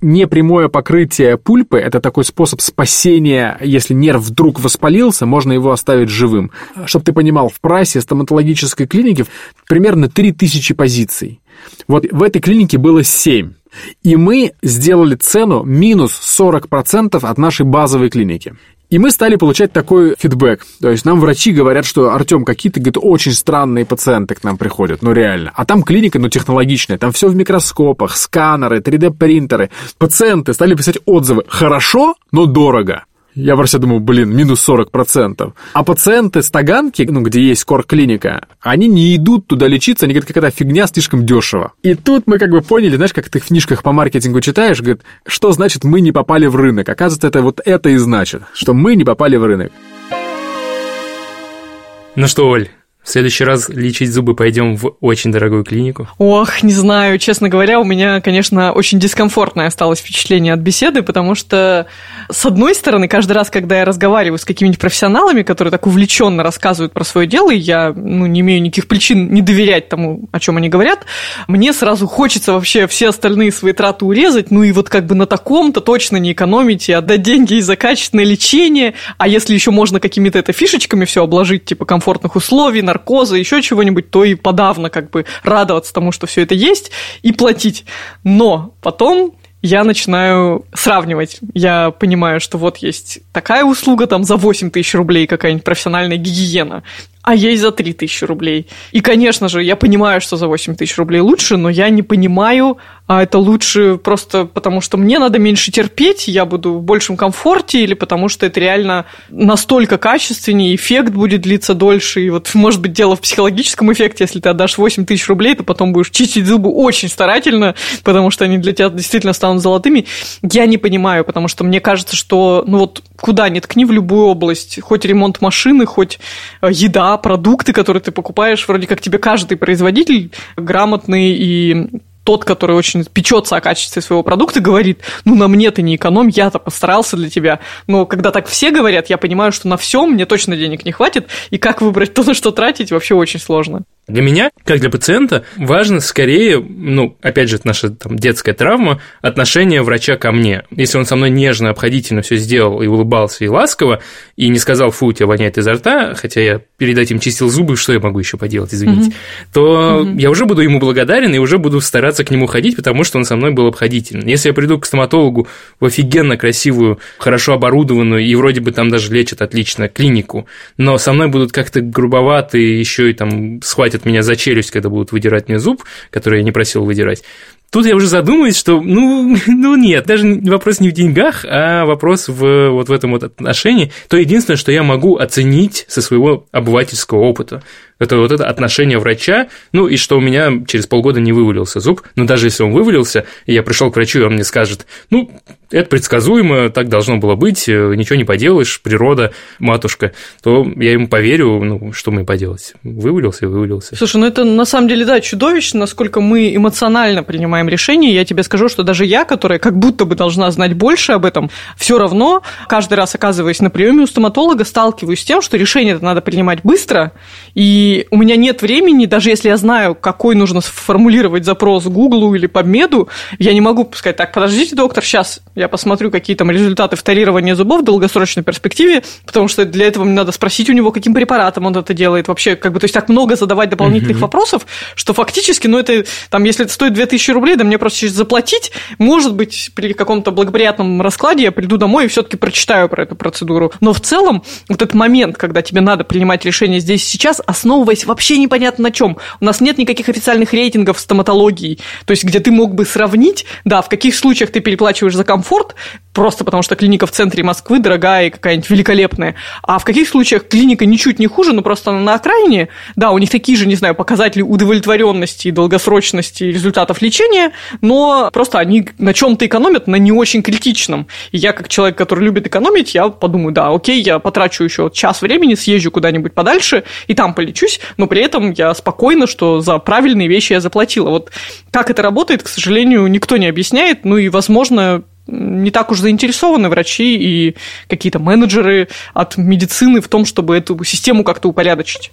Speaker 4: непрямое покрытие пульпы – это такой способ спасения, если нерв вдруг воспалился, можно его оставить живым. Чтобы ты понимал, в прайсе стоматологической клиники примерно 3000 позиций. Вот в этой клинике было 7. И мы сделали цену минус 40% от нашей базовой клиники. И мы стали получать такой фидбэк. То есть нам врачи говорят, что Артем, какие-то говорит, очень странные пациенты к нам приходят, ну реально. А там клиника, ну технологичная, там все в микроскопах, сканеры, 3D-принтеры. Пациенты стали писать отзывы. Хорошо, но дорого. Я просто думаю, блин, минус 40%. А пациенты с Таганки, ну, где есть кор-клиника, они не идут туда лечиться, они говорят, какая-то фигня, слишком дешево. И тут мы как бы поняли, знаешь, как ты в книжках по маркетингу читаешь, говорит, что значит мы не попали в рынок? Оказывается, это вот это и значит, что мы не попали в рынок.
Speaker 3: Ну что, Оль, в следующий раз лечить зубы пойдем в очень дорогую клинику?
Speaker 2: Ох, не знаю. Честно говоря, у меня, конечно, очень дискомфортное осталось впечатление от беседы, потому что, с одной стороны, каждый раз, когда я разговариваю с какими-нибудь профессионалами, которые так увлеченно рассказывают про свое дело, и я ну, не имею никаких причин не доверять тому, о чем они говорят, мне сразу хочется вообще все остальные свои траты урезать, ну и вот как бы на таком-то точно не экономить и отдать деньги и за качественное лечение, а если еще можно какими-то это фишечками все обложить, типа комфортных условий, наркоза, еще чего-нибудь, то и подавно как бы радоваться тому, что все это есть, и платить. Но потом я начинаю сравнивать. Я понимаю, что вот есть такая услуга там за 8 тысяч рублей, какая-нибудь профессиональная гигиена а есть за 3 тысячи рублей. И, конечно же, я понимаю, что за 8 тысяч рублей лучше, но я не понимаю, а это лучше просто потому, что мне надо меньше терпеть, я буду в большем комфорте, или потому что это реально настолько качественнее, эффект будет длиться дольше, и вот, может быть, дело в психологическом эффекте, если ты отдашь 8 тысяч рублей, то потом будешь чистить зубы очень старательно, потому что они для тебя действительно станут золотыми. Я не понимаю, потому что мне кажется, что, ну вот, куда ни ткни в любую область, хоть ремонт машины, хоть э, еда, продукты, которые ты покупаешь, вроде как тебе каждый производитель грамотный и тот, который очень печется о качестве своего продукта, говорит, ну на мне ты не экономь, я-то постарался для тебя. Но когда так все говорят, я понимаю, что на всем мне точно денег не хватит, и как выбрать то, на что тратить, вообще очень сложно.
Speaker 3: Для меня, как для пациента, важно скорее, ну, опять же, это наша там, детская травма, отношение врача ко мне. Если он со мной нежно, обходительно все сделал и улыбался, и ласково, и не сказал, фу, у тебя воняет изо рта, хотя я перед этим чистил зубы, что я могу еще поделать, извините, mm-hmm. то mm-hmm. я уже буду ему благодарен и уже буду стараться к нему ходить, потому что он со мной был обходителен. Если я приду к стоматологу в офигенно красивую, хорошо оборудованную и вроде бы там даже лечат отлично клинику, но со мной будут как-то грубоваты, еще и там схватят схватят меня за челюсть, когда будут выдирать мне зуб, который я не просил выдирать, Тут я уже задумываюсь, что, ну, ну нет, даже вопрос не в деньгах, а вопрос в вот в этом вот отношении. То единственное, что я могу оценить со своего обывательского опыта. Это вот это отношение врача, ну и что у меня через полгода не вывалился зуб, но даже если он вывалился, и я пришел к врачу, и он мне скажет, ну, это предсказуемо, так должно было быть, э, ничего не поделаешь, природа, матушка, то я ему поверю, ну, что мне поделать. Вывалился и вывалился.
Speaker 2: Слушай, ну это на самом деле, да, чудовищно, насколько мы эмоционально принимаем решение. Я тебе скажу, что даже я, которая как будто бы должна знать больше об этом, все равно, каждый раз оказываясь на приеме у стоматолога, сталкиваюсь с тем, что решение это надо принимать быстро, и у меня нет времени, даже если я знаю, какой нужно сформулировать запрос Гуглу или Побмеду, я не могу сказать, так, подождите, доктор, сейчас я посмотрю, какие там результаты вторирования зубов в долгосрочной перспективе, потому что для этого мне надо спросить у него, каким препаратом он это делает. Вообще, как бы, то есть так много задавать дополнительных uh-huh. вопросов, что фактически, ну, это, там, если это стоит 2000 рублей, да мне просто заплатить, может быть, при каком-то благоприятном раскладе я приду домой и все-таки прочитаю про эту процедуру. Но в целом, вот этот момент, когда тебе надо принимать решение здесь и сейчас, основа основываясь вообще непонятно на чем. У нас нет никаких официальных рейтингов стоматологии, то есть где ты мог бы сравнить, да, в каких случаях ты переплачиваешь за комфорт, просто потому что клиника в центре Москвы дорогая и какая-нибудь великолепная, а в каких случаях клиника ничуть не хуже, но просто она на окраине, да, у них такие же, не знаю, показатели удовлетворенности и долгосрочности результатов лечения, но просто они на чем-то экономят, на не очень критичном. И я, как человек, который любит экономить, я подумаю, да, окей, я потрачу еще час времени, съезжу куда-нибудь подальше и там полечусь, учусь, но при этом я спокойна, что за правильные вещи я заплатила. Вот как это работает, к сожалению, никто не объясняет, ну и, возможно, не так уж заинтересованы врачи и какие-то менеджеры от медицины в том, чтобы эту систему как-то упорядочить.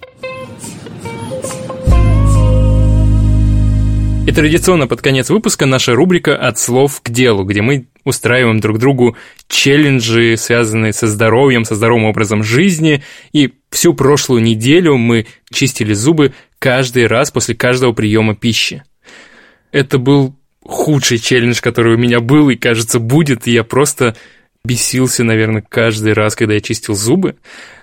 Speaker 3: И традиционно под конец выпуска наша рубрика «От слов к делу», где мы устраиваем друг другу челленджи, связанные со здоровьем, со здоровым образом жизни. И всю прошлую неделю мы чистили зубы каждый раз после каждого приема пищи. Это был худший челлендж, который у меня был и, кажется, будет. И я просто бесился, наверное, каждый раз, когда я чистил зубы.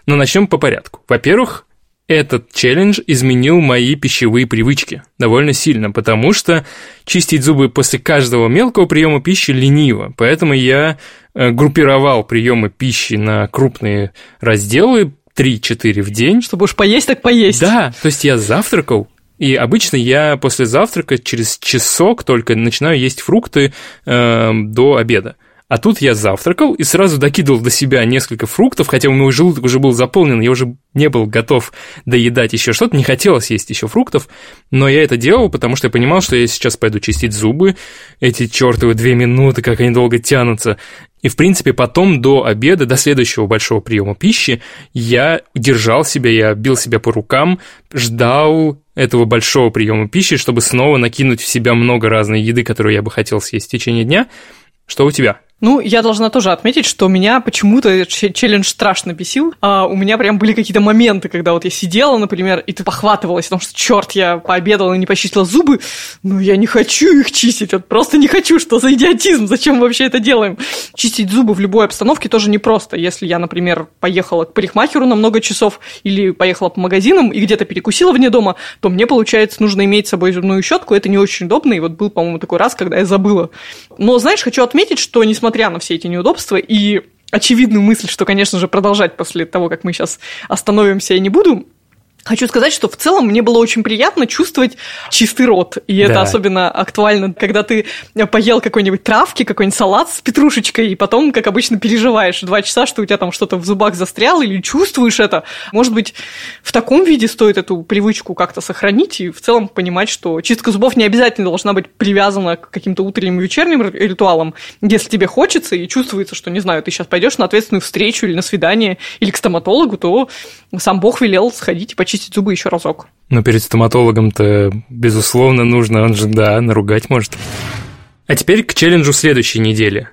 Speaker 3: Но начнем по порядку. Во-первых, этот челлендж изменил мои пищевые привычки довольно сильно, потому что чистить зубы после каждого мелкого приема пищи лениво. Поэтому я э, группировал приемы пищи на крупные разделы, 3-4 в день.
Speaker 2: Чтобы уж поесть, так поесть.
Speaker 3: Да, то есть я завтракал, и обычно я после завтрака через часок только начинаю есть фрукты э, до обеда. А тут я завтракал и сразу докидывал до себя несколько фруктов, хотя у меня желудок уже был заполнен, я уже не был готов доедать еще что-то, не хотелось есть еще фруктов, но я это делал, потому что я понимал, что я сейчас пойду чистить зубы, эти чертовы две минуты, как они долго тянутся, и, в принципе, потом до обеда, до следующего большого приема пищи, я держал себя, я бил себя по рукам, ждал этого большого приема пищи, чтобы снова накинуть в себя много разной еды, которую я бы хотел съесть в течение дня. Что у тебя?
Speaker 2: Ну, я должна тоже отметить, что меня почему-то челлендж страшно бесил. А у меня прям были какие-то моменты, когда вот я сидела, например, и ты похватывалась, потому что, черт, я пообедала и не почистила зубы, но я не хочу их чистить, вот просто не хочу, что за идиотизм, зачем вообще это делаем? Чистить зубы в любой обстановке тоже непросто. Если я, например, поехала к парикмахеру на много часов или поехала по магазинам и где-то перекусила вне дома, то мне, получается, нужно иметь с собой зубную щетку, это не очень удобно, и вот был, по-моему, такой раз, когда я забыла. Но, знаешь, хочу отметить, что, несмотря несмотря на все эти неудобства и очевидную мысль, что, конечно же, продолжать после того, как мы сейчас остановимся, я не буду, Хочу сказать, что в целом мне было очень приятно чувствовать чистый рот. И да. это особенно актуально, когда ты поел какой-нибудь травки, какой-нибудь салат с петрушечкой, и потом, как обычно, переживаешь два часа, что у тебя там что-то в зубах застряло, или чувствуешь это. Может быть, в таком виде стоит эту привычку как-то сохранить и в целом понимать, что чистка зубов не обязательно должна быть привязана к каким-то утренним и вечерним ритуалам. Если тебе хочется и чувствуется, что, не знаю, ты сейчас пойдешь на ответственную встречу или на свидание, или к стоматологу, то сам Бог велел сходить и почистить почистить зубы еще разок.
Speaker 3: Но перед стоматологом-то, безусловно, нужно, он же, да, наругать может. А теперь к челленджу следующей недели.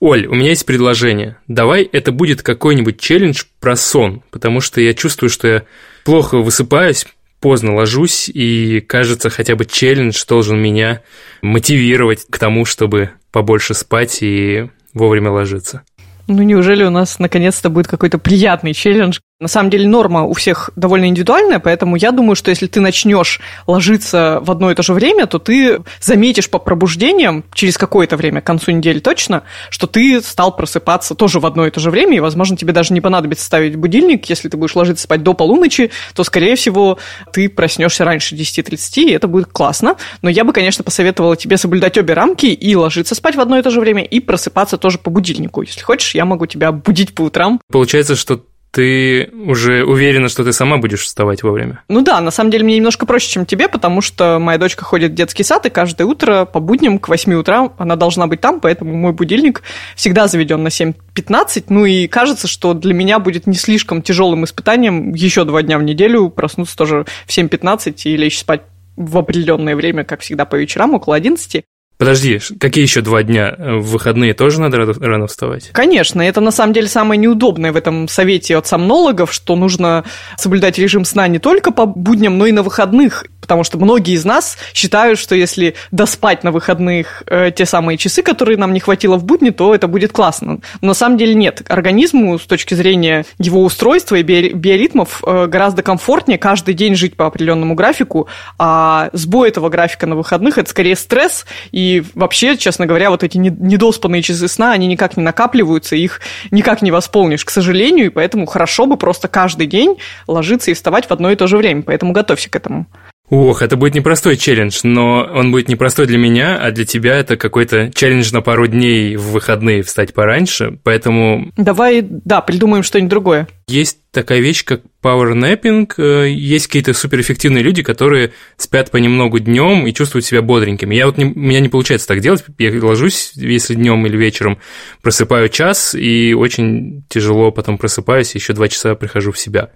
Speaker 3: Оль, у меня есть предложение. Давай это будет какой-нибудь челлендж про сон, потому что я чувствую, что я плохо высыпаюсь, поздно ложусь, и кажется, хотя бы челлендж должен меня мотивировать к тому, чтобы побольше спать и вовремя ложиться.
Speaker 2: Ну, неужели у нас наконец-то будет какой-то приятный челлендж, на самом деле норма у всех довольно индивидуальная, поэтому я думаю, что если ты начнешь ложиться в одно и то же время, то ты заметишь по пробуждениям через какое-то время, к концу недели точно, что ты стал просыпаться тоже в одно и то же время, и, возможно, тебе даже не понадобится ставить будильник. Если ты будешь ложиться спать до полуночи, то, скорее всего, ты проснешься раньше 10.30, и это будет классно. Но я бы, конечно, посоветовала тебе соблюдать обе рамки и ложиться спать в одно и то же время, и просыпаться тоже по будильнику. Если хочешь, я могу тебя будить по утрам.
Speaker 3: Получается, что ты уже уверена, что ты сама будешь вставать вовремя?
Speaker 2: Ну да, на самом деле мне немножко проще, чем тебе, потому что моя дочка ходит в детский сад, и каждое утро по будням к 8 утра она должна быть там, поэтому мой будильник всегда заведен на 7.15. Ну и кажется, что для меня будет не слишком тяжелым испытанием еще два дня в неделю проснуться тоже в 7.15 и лечь спать в определенное время, как всегда, по вечерам, около 11.
Speaker 3: Подожди, какие еще два дня? В выходные тоже надо рано вставать?
Speaker 2: Конечно, это на самом деле самое неудобное в этом совете от сомнологов, что нужно соблюдать режим сна не только по будням, но и на выходных потому что многие из нас считают, что если доспать на выходных э, те самые часы, которые нам не хватило в будни, то это будет классно. Но на самом деле нет. Организму с точки зрения его устройства и биоритмов э, гораздо комфортнее каждый день жить по определенному графику, а сбой этого графика на выходных – это скорее стресс, и вообще, честно говоря, вот эти недоспанные часы сна, они никак не накапливаются, их никак не восполнишь, к сожалению, и поэтому хорошо бы просто каждый день ложиться и вставать в одно и то же время, поэтому готовься к этому.
Speaker 3: Ох, это будет непростой челлендж, но он будет непростой для меня, а для тебя это какой-то челлендж на пару дней в выходные встать пораньше, поэтому...
Speaker 2: Давай, да, придумаем что-нибудь другое.
Speaker 3: Есть такая вещь, как пауэрнэппинг. Есть какие-то суперэффективные люди, которые спят понемногу днем и чувствуют себя бодренькими. Я вот не, у меня не получается так делать. Я ложусь, если днем или вечером, просыпаю час, и очень тяжело потом просыпаюсь, еще два часа прихожу в себя.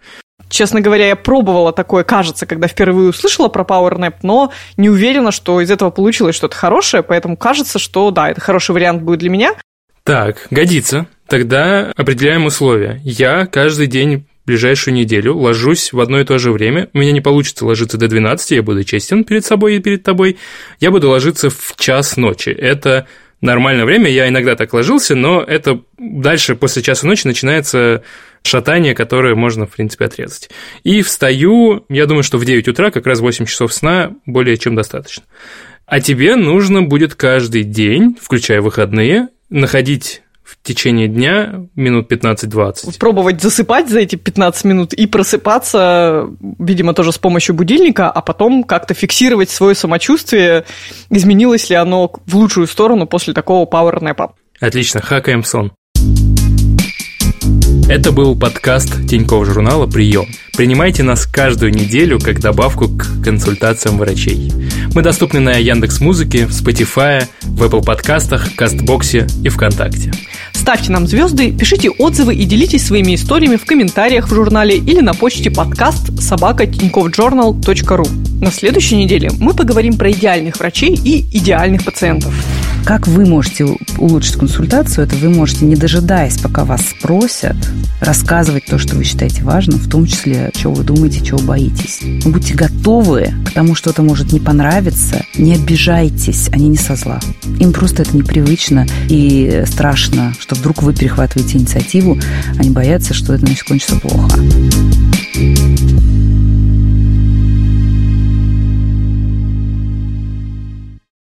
Speaker 2: Честно говоря, я пробовала такое, кажется, когда впервые услышала про PowerNap, но не уверена, что из этого получилось что-то хорошее, поэтому кажется, что да, это хороший вариант будет для меня.
Speaker 3: Так, годится. Тогда определяем условия. Я каждый день ближайшую неделю ложусь в одно и то же время. У меня не получится ложиться до 12, я буду честен перед собой и перед тобой. Я буду ложиться в час ночи. Это нормальное время, я иногда так ложился, но это дальше после часа ночи начинается шатание, которое можно, в принципе, отрезать. И встаю, я думаю, что в 9 утра, как раз 8 часов сна, более чем достаточно. А тебе нужно будет каждый день, включая выходные, находить в течение дня минут 15-20.
Speaker 2: Пробовать засыпать за эти 15 минут и просыпаться, видимо, тоже с помощью будильника, а потом как-то фиксировать свое самочувствие, изменилось ли оно в лучшую сторону после такого пауэрнэпа.
Speaker 3: Отлично, хакаем сон. Это был подкаст Тинькофф журнала «Прием». Принимайте нас каждую неделю как добавку к консультациям врачей. Мы доступны на Яндекс Музыке, в Spotify, в Apple подкастах, Кастбоксе и ВКонтакте.
Speaker 2: Ставьте нам звезды, пишите отзывы и делитесь своими историями в комментариях в журнале или на почте подкаст собака ру. На следующей неделе мы поговорим про идеальных врачей и идеальных пациентов.
Speaker 8: Как вы можете улучшить консультацию? Это вы можете, не дожидаясь, пока вас спросят, рассказывать то, что вы считаете важным, в том числе, чего вы думаете, чего боитесь. Будьте готовы к тому, что это может не понравиться. Не обижайтесь, они не со зла. Им просто это непривычно и страшно, что вдруг вы перехватываете инициативу. Они боятся, что это значит кончится плохо.